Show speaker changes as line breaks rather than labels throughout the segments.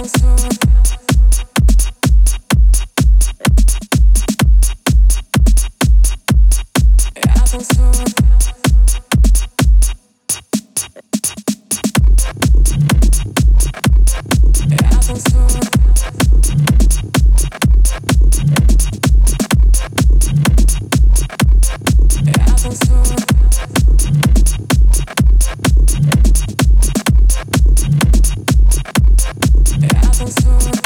Apple Store. so sorry.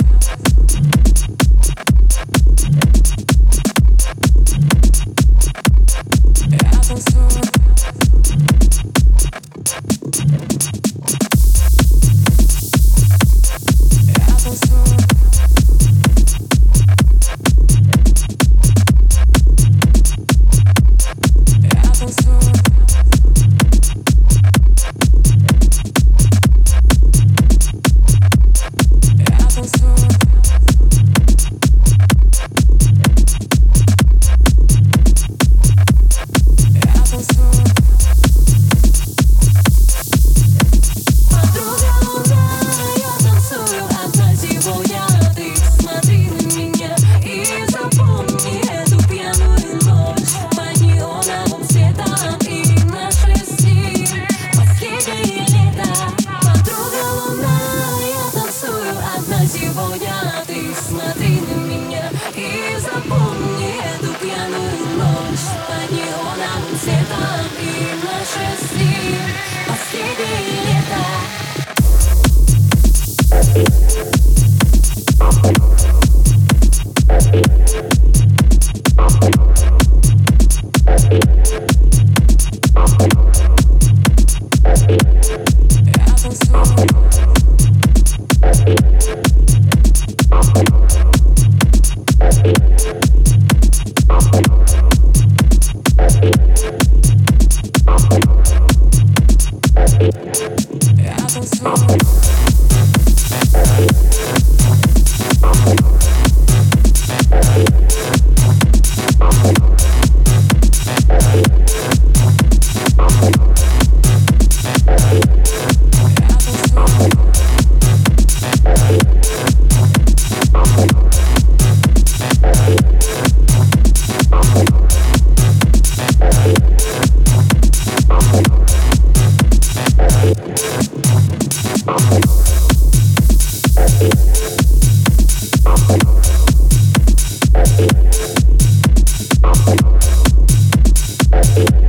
you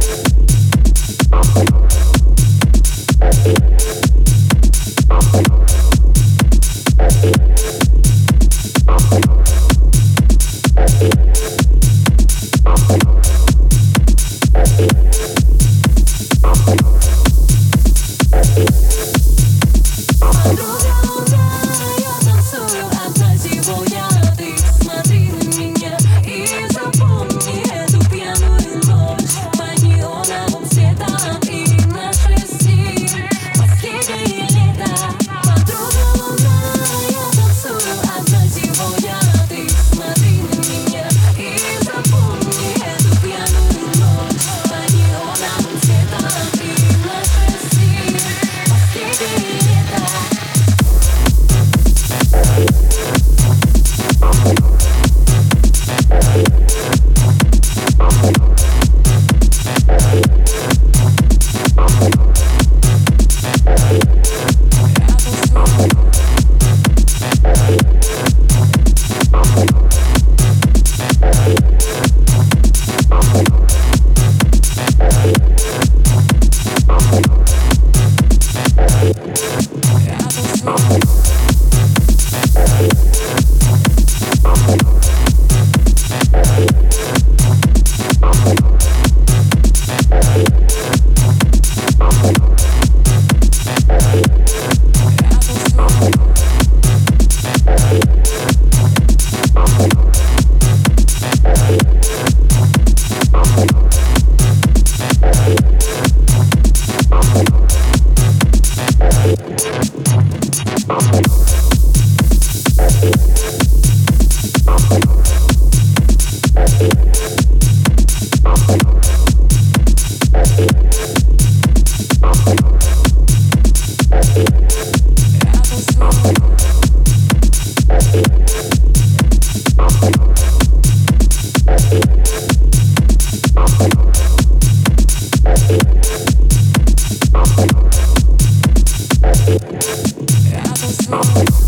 I Other side.